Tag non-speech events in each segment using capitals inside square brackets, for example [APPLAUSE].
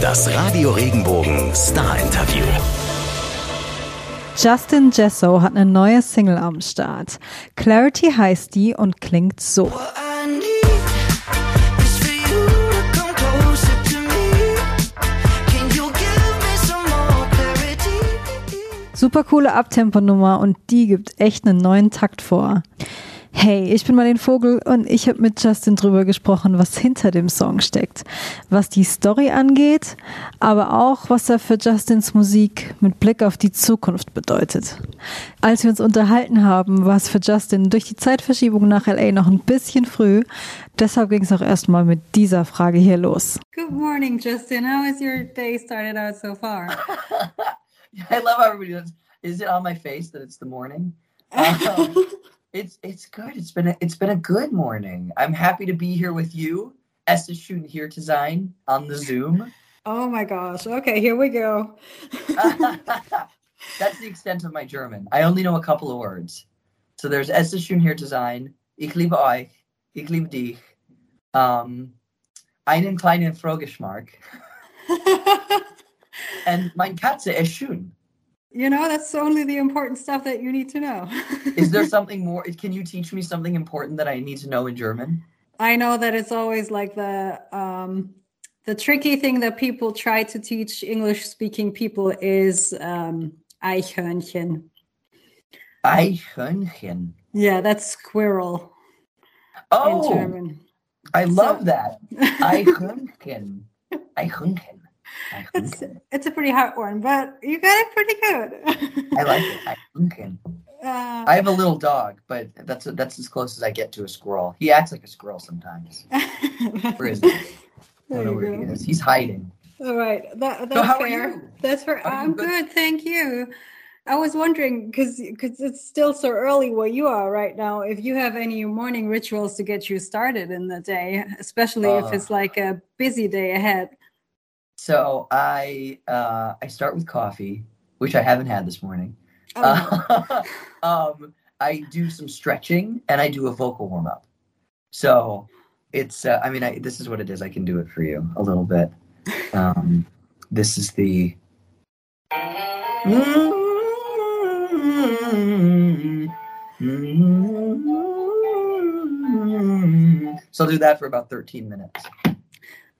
Das Radio Regenbogen Star Interview. Justin Jesso hat eine neue Single am Start. Clarity heißt die und klingt so. Super coole Abtempo-Nummer und die gibt echt einen neuen Takt vor. Hey, ich bin Marlene Vogel und ich habe mit Justin drüber gesprochen, was hinter dem Song steckt, was die Story angeht, aber auch, was er für Justins Musik mit Blick auf die Zukunft bedeutet. Als wir uns unterhalten haben, war es für Justin durch die Zeitverschiebung nach LA noch ein bisschen früh, deshalb ging es auch erstmal mit dieser Frage hier los. Good morning, Justin. How has your day started out so far? [LAUGHS] I love how everybody does. Is it on my face that it's the morning? [LAUGHS] Um, it's it's good. It's been a, it's been a good morning. I'm happy to be here with you. Es ist schön hier zu sein on the Zoom. [LAUGHS] Oh my gosh. Okay, here we go. [LAUGHS] That's the extent of my German. I only know a couple of words. So there's Es ist schön hier zu sein. Ich liebe euch. Ich liebe dich. Um, einen kleinen Frogeschmack. [LAUGHS] and mein Katze ist schön. You know, that's only the important stuff that you need to know. [LAUGHS] Is there [LAUGHS] something more? Can you teach me something important that I need to know in German? I know that it's always like the um, the tricky thing that people try to teach English speaking people is um, Eichhörnchen. Eichhörnchen. Yeah, that's squirrel Oh, in German. I love So- that. [LAUGHS] Eichhörnchen. Eichhörnchen. It's it's a pretty hard one, but you got it pretty good. I like it. Eichhörnchen. Uh, I have a little dog, but that's that's as close as I get to a squirrel. He acts like a squirrel sometimes. [LAUGHS] Where is he? I don't know where he is. He's hiding. All right, that, that's So how are fair. you? That's for. Are I'm good? good, thank you. I was wondering because because it's still so early where you are right now. If you have any morning rituals to get you started in the day, especially if Uh. it's like a busy day ahead. So I uh, I start with coffee, which I haven't had this morning. Oh, Uh, [LAUGHS] um, I do some stretching and I do a vocal warm up. So it's uh, I mean I, this is what it is. I can do it for you a little bit. Um, this is the. So I'll do that for about 13 minutes.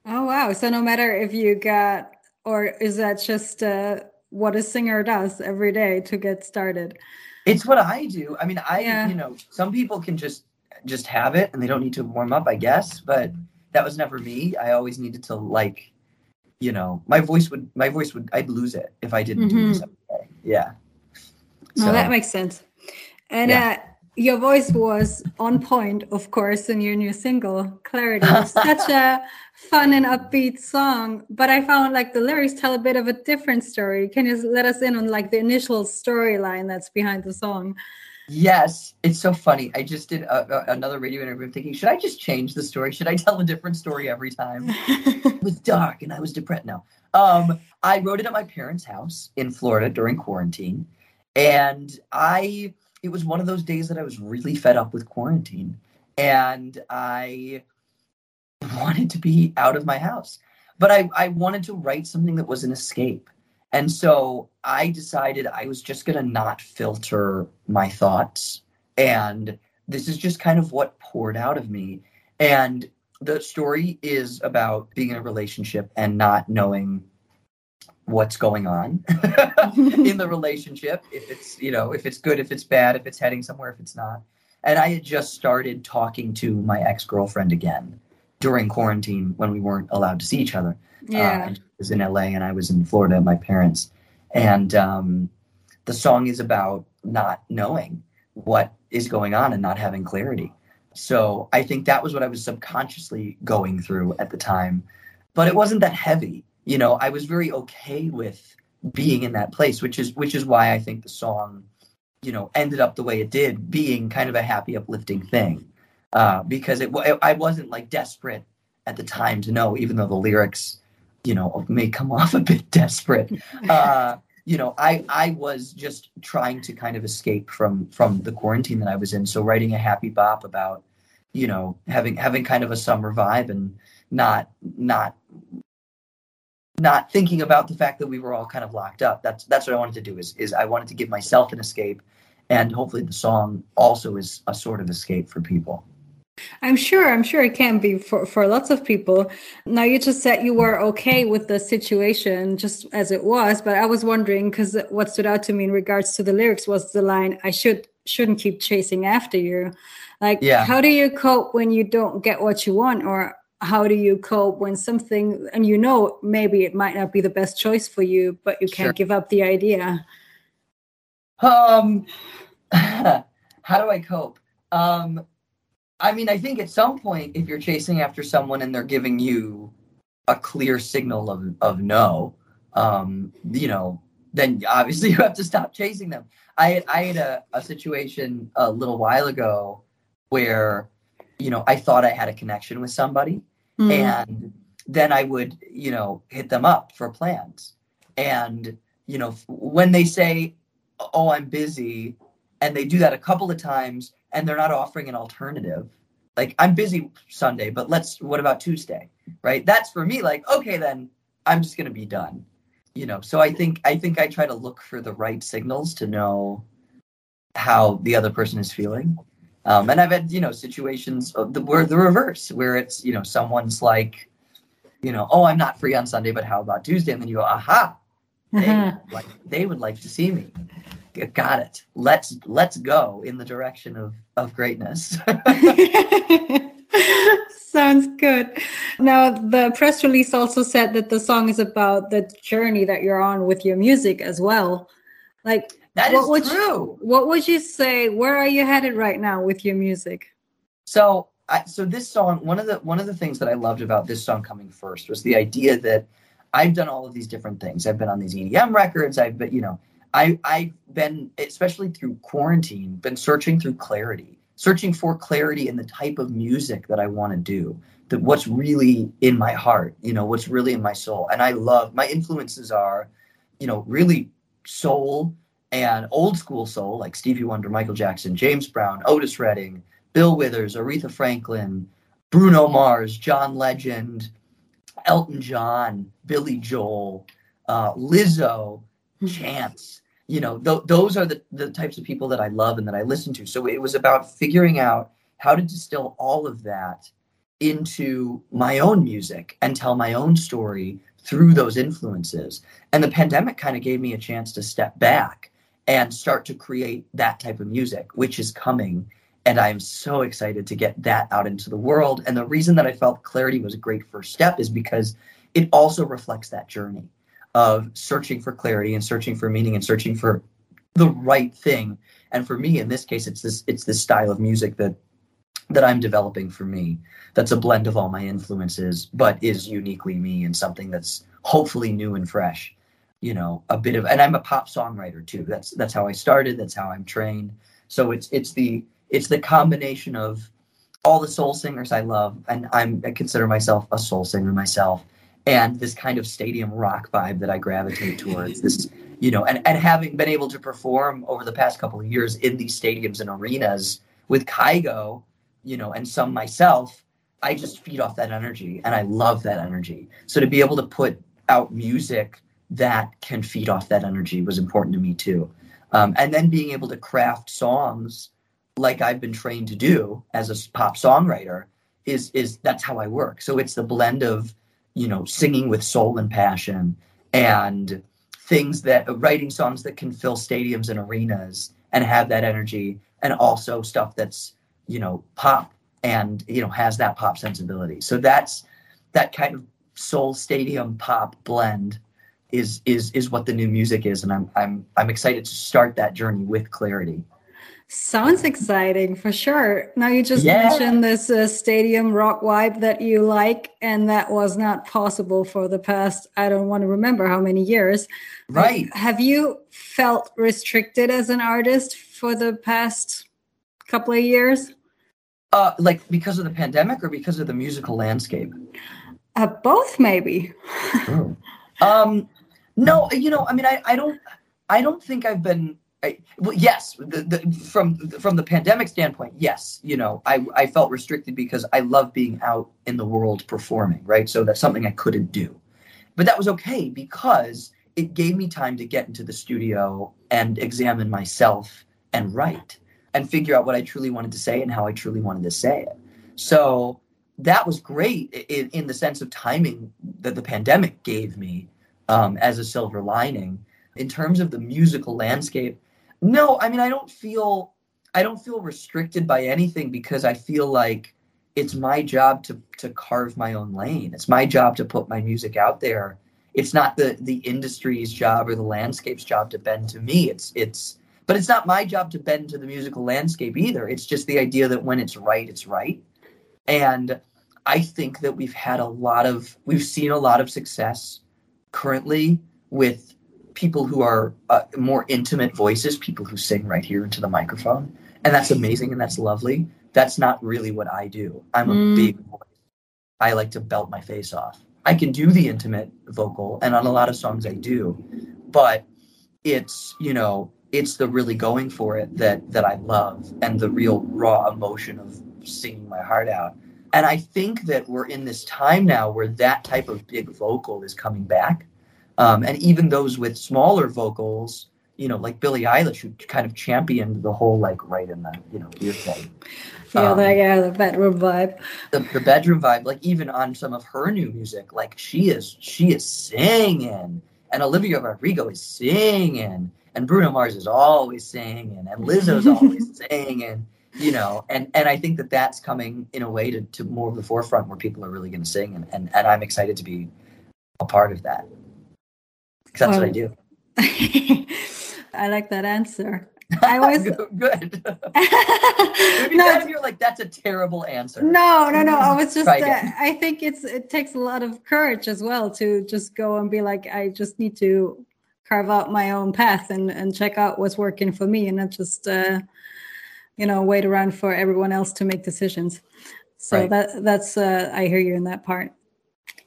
Oh wow! So no matter if you got or is that just uh, what a singer does every day to get started? It's what I do. I mean, I Yeah. you know, some people can just just have it and they don't need to warm up, I guess, but that was never me. I always needed to like, you know, my voice would my voice would I'd lose it if I didn't do this every day. Yeah. No, that makes sense. And Yeah. uh, your voice was on point, of course, in your new single, Clarity. Such a [LAUGHS] fun and upbeat song. But I found like the lyrics tell a bit of a different story. Can you let us in on like the initial storyline that's behind the song? Yes, it's so funny. I just did a, a- another radio interview. I'm thinking, should I just change the story? Should I tell a different story every time? [LAUGHS] it was dark and I was depressed. No. Um, I wrote it at my parents' house in Florida during quarantine. And I it was one of those days that I was really fed up with quarantine. And I wanted to be out of my house. But I, I wanted to write something that was an escape. And so I decided I was just gonna not filter my thoughts. And this is just kind of what poured out of me. And the story is about being in a relationship and not knowing what's going on [LAUGHS] in the relationship if it's you know if it's good if it's bad if it's heading somewhere if it's not. And i had just started talking to my ex-girlfriend again during quarantine when we weren't allowed to see each other. Uh, Yeah. and she was in la and i was in florida at my parents. And um, the song is about not knowing what is going on and not having clarity. So i think that was what i was subconsciously going through at the time. But it wasn't that heavy you know i was very okay with being in that place which is which is why i think the song you know ended up the way it did being kind of a happy uplifting thing. Uh, because it wa- i wasn't like desperate at the time to know even though the lyrics you know may come [LAUGHS] off a bit desperate. [LAUGHS] Uh, you know i i was just trying to kind of escape from from the quarantine that i was in. So writing a happy bop about you know having having kind of a summer vibe and not not not thinking about the fact that we were all kind of locked up. That's that's what I wanted to do is is I wanted to give myself an escape and hopefully the song also is a sort of escape for people. I'm sure, I'm sure it can be for, for lots of people. Now, you just said you were okay with the situation just as it was, but I was wondering because what stood out to me in regards to the lyrics was the line, I should, shouldn't keep chasing after you. Like, yeah. how do you cope when you don't get what you want? Or how do you cope when something, and you know, maybe it might not be the best choice for you, but you can't sure. give up the idea? Um, [LAUGHS] how do I cope? Um, I mean, I think at some point, if you're chasing after someone and they're giving you a clear signal of, of no, um, you know, then obviously [LAUGHS] you have to stop chasing them. I had, I had a, a situation a little while ago where, you know, I thought I had a connection with somebody mm. and then I would, you know, hit them up for plans. And, you know, when they say, oh, I'm busy, and they do that a couple of times, and they're not offering an alternative like i'm busy sunday but let's what about tuesday right that's for me like okay then i'm just going to be done you know so i think i think i try to look for the right signals to know how the other person is feeling um, and i've had you know situations the, where the reverse where it's you know someone's like you know oh i'm not free on sunday but how about tuesday and then you go aha they, mm-hmm. [LAUGHS] like, they would like to see me got it. Let's let's go in the direction of of greatness. [LAUGHS] [LAUGHS] Sounds good. Now, the press release also said that the song is about the journey that you're on with your music as well. Like that what is would true. You, what would you say? Where are you headed right now with your music? So, I, so this song, one of the one of the things that I loved about this song coming first was the idea that I've done all of these different things. I've been on these EDM records. I've been, you know, I, I've been, especially through quarantine, been searching through clarity, searching for clarity in the type of music that I want to do, that what's really in my heart, you know, what's really in my soul. And I love my influences are, you know, really soul and old school soul, like Stevie Wonder, Michael Jackson, James Brown, Otis Redding, Bill Withers, Aretha Franklin, Bruno Mars, John Legend, Elton John, Billy Joel, uh, Lizzo, hmm. Chance, you know, th- those are the, the types of people that I love and that I listen to. So it was about figuring out how to distill all of that into my own music and tell my own story through those influences. And the pandemic kind of gave me a chance to step back and start to create that type of music, which is coming. And I'm so excited to get that out into the world. And the reason that I felt clarity was a great first step is because it also reflects that journey of searching for clarity and searching for meaning and searching for the right thing. And for me, in this case, it's this it's this style of music that that I'm developing for me. That's a blend of all my influences, but is uniquely me and something that's hopefully new and fresh. You know, a bit of and I'm a pop songwriter too. That's that's how I started. That's how I'm trained. So it's it's the it's the combination of all the soul singers I love, and I'm I consider myself a soul singer myself and this kind of stadium rock vibe that I gravitate towards. This, you know, and, and having been able to perform over the past couple of years in these stadiums and arenas with Kygo, you know, and some myself, I just feed off that energy and I love that energy. So to be able to put out music that can feed off that energy was important to me too. Um, and then being able to craft songs like I've been trained to do as a pop songwriter is is that's how I work. So it's the blend of you know, singing with soul and passion and things that writing songs that can fill stadiums and arenas and have that energy and also stuff that's, you know, pop and, you know, has that pop sensibility. So that's that kind of soul stadium pop blend is is is what the new music is and I'm I'm I'm excited to start that journey with clarity. Sounds exciting for sure. Now you just yeah. mentioned this uh, stadium rock vibe that you like, and that was not possible for the past. I don't want to remember how many years. Right. have you felt restricted as an artist for the past couple of years? Uh, like because of the pandemic or because of the musical landscape? Uh, both, maybe. um, no, you know, I mean, I, I don't, I don't think I've been I, well, yes, the, the, from from the pandemic standpoint, yes, you know, I, I felt restricted because I love being out in the world performing, right? So that's something I couldn't do, but that was okay because it gave me time to get into the studio and examine myself and write and figure out what I truly wanted to say and how I truly wanted to say it. So that was great in, in the sense of timing that the pandemic gave me um, as a silver lining. In terms of the musical landscape, no, I mean I don't feel I don't feel restricted by anything because I feel like it's my job to to carve my own lane. It's my job to put my music out there. It's not the the industry's job or the landscape's job to bend to me. It's it's but it's not my job to bend to the musical landscape either. It's just the idea that when it's right, it's right. And I think that we've had a lot of, we've seen a lot of success currently with people who are uh, more intimate voices, people who sing right here into the microphone. And that's amazing and that's lovely. That's not really what I do. I'm a mm. big voice. I like to belt my face off. I can do the intimate vocal, and on a lot of songs I do, but it's, you know, it's the really going for it that that I love and the real raw emotion of singing my heart out. And I think that we're in this time now where that type of big vocal is coming back. Um, and even those with smaller vocals, you know, like Billie Eilish, who kind of championed the whole like right in the you know ear thing. Feel um, that yeah, the bedroom vibe. The, the bedroom vibe, like even on some of her new music, like she is she is singing, and Olivia Rodrigo is singing, and Bruno Mars is always singing, and Lizzo's [LAUGHS] always singing, you know, and and I think that that's coming in a way to, to more of the forefront where people are really going to sing, and, and and I'm excited to be a part of that because that's well, what I do. [LAUGHS] I like that answer. [LAUGHS] I was good. [LAUGHS] Maybe no, you're like that's a terrible answer. No, no, no. I was just. Uh, I think it's it takes a lot of courage as well to just go and be like, I just need to carve out my own path and and check out what's working for me and not just uh, you know wait around for everyone else to make decisions so right. that that's uh, i hear you in that part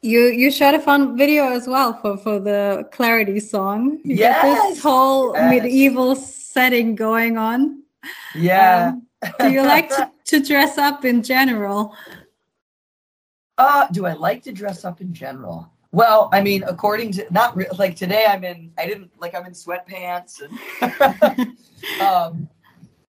you you shot a fun video as well for for the clarity song you yes! this whole yes. medieval setting going on yeah um, do you like to, to dress up in general uh do i like to dress up in general well, I mean, according to not re- like today, I'm in. I didn't like I'm in sweatpants, and [LAUGHS] um,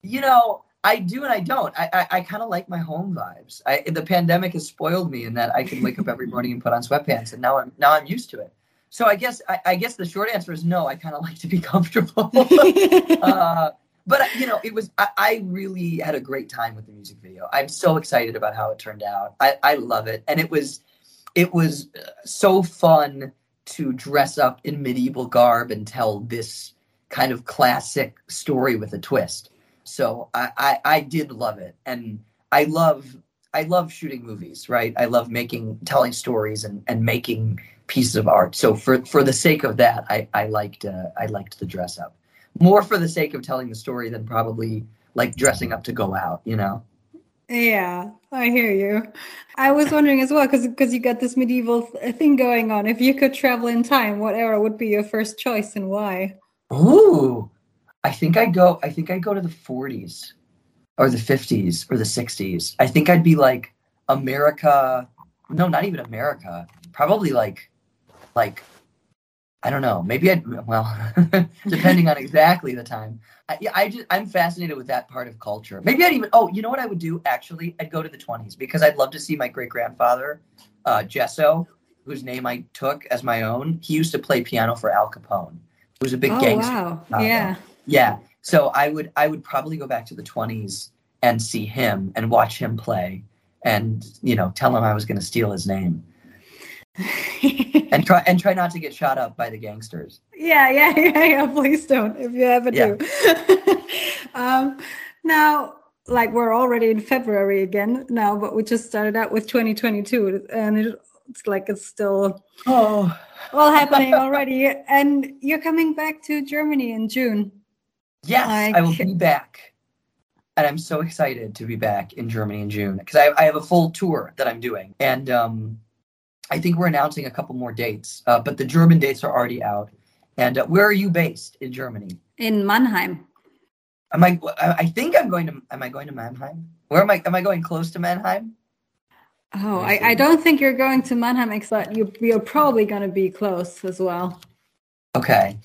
you know, I do and I don't. I I, I kind of like my home vibes. I the pandemic has spoiled me in that I can wake up every morning and put on sweatpants, and now I'm now I'm used to it. So I guess I, I guess the short answer is no. I kind of like to be [LAUGHS] comfortable. [LAUGHS] uh, but you know, it was I, I, really had a great time with the music video. I'm so excited about how it turned out. I, I love it, and it was it was so fun to dress up in medieval garb and tell this kind of classic story with a twist. So I, I, I did love it, and I love I love shooting movies. Right, I love making telling stories and and making pieces of art. So for for the sake of that, I I liked uh, I liked the dress up more for the sake of telling the story than probably like dressing up to go out. You know. Yeah, I hear you. I was wondering as well because because you got this medieval thing going on. If you could travel in time, what era would be your first choice and why? Ooh, I think I'd go. I think I'd go to the 40s, or the 50s, or the 60s. I think I'd be like America. No, not even America. Probably like, like, I don't know. Maybe I'd. Well, [LAUGHS] depending on exactly the time. I, yeah, I just I'm fascinated with that part of culture. Maybe I'd even oh, you know what I would do actually? I'd go to the 20s because I'd love to see my great grandfather, uh, Jesso, whose name I took as my own. He used to play piano for Al Capone. He was a big oh, gangster. Wow. Yeah. Yeah. So I would I would probably go back to the 20s and see him and watch him play and you know tell him I was going to steal his name. [LAUGHS] and try and try not to get shot up by the gangsters. Yeah, yeah, [LAUGHS] yeah, yeah. Please don't if you ever yeah. do. [LAUGHS] um, now, like we're already in February again now, but we just started out with 2022, and it's like it's still oh all happening already. And you're coming back to Germany in June. Yes, like... I will be back. And I'm so excited to be back in Germany in June because I, I have a full tour that I'm doing. And um, I think we're announcing a couple more dates, uh, but the German dates are already out. And uh, where are you based in Germany? In Mannheim. Am I? I think I'm going to. Am I going to Mannheim? Where am I? Am I going close to Mannheim? Oh, I, I don't think you're going to Mannheim, except you, you're probably going to be close as well. Okay.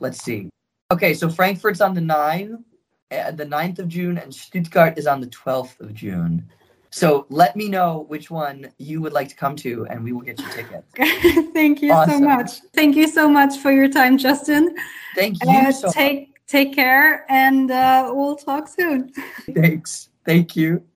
Let's see. Okay, so Frankfurt's on the 9, uh, the 9th of June, and Stuttgart is on the 12th of June. So let me know which one you would like to come to, and we will get you tickets. [LAUGHS] Thank you so much. Thank you so much for your time, Justin. Thank you Uh, so take take care, and uh, we'll talk soon. Thanks. Thank you.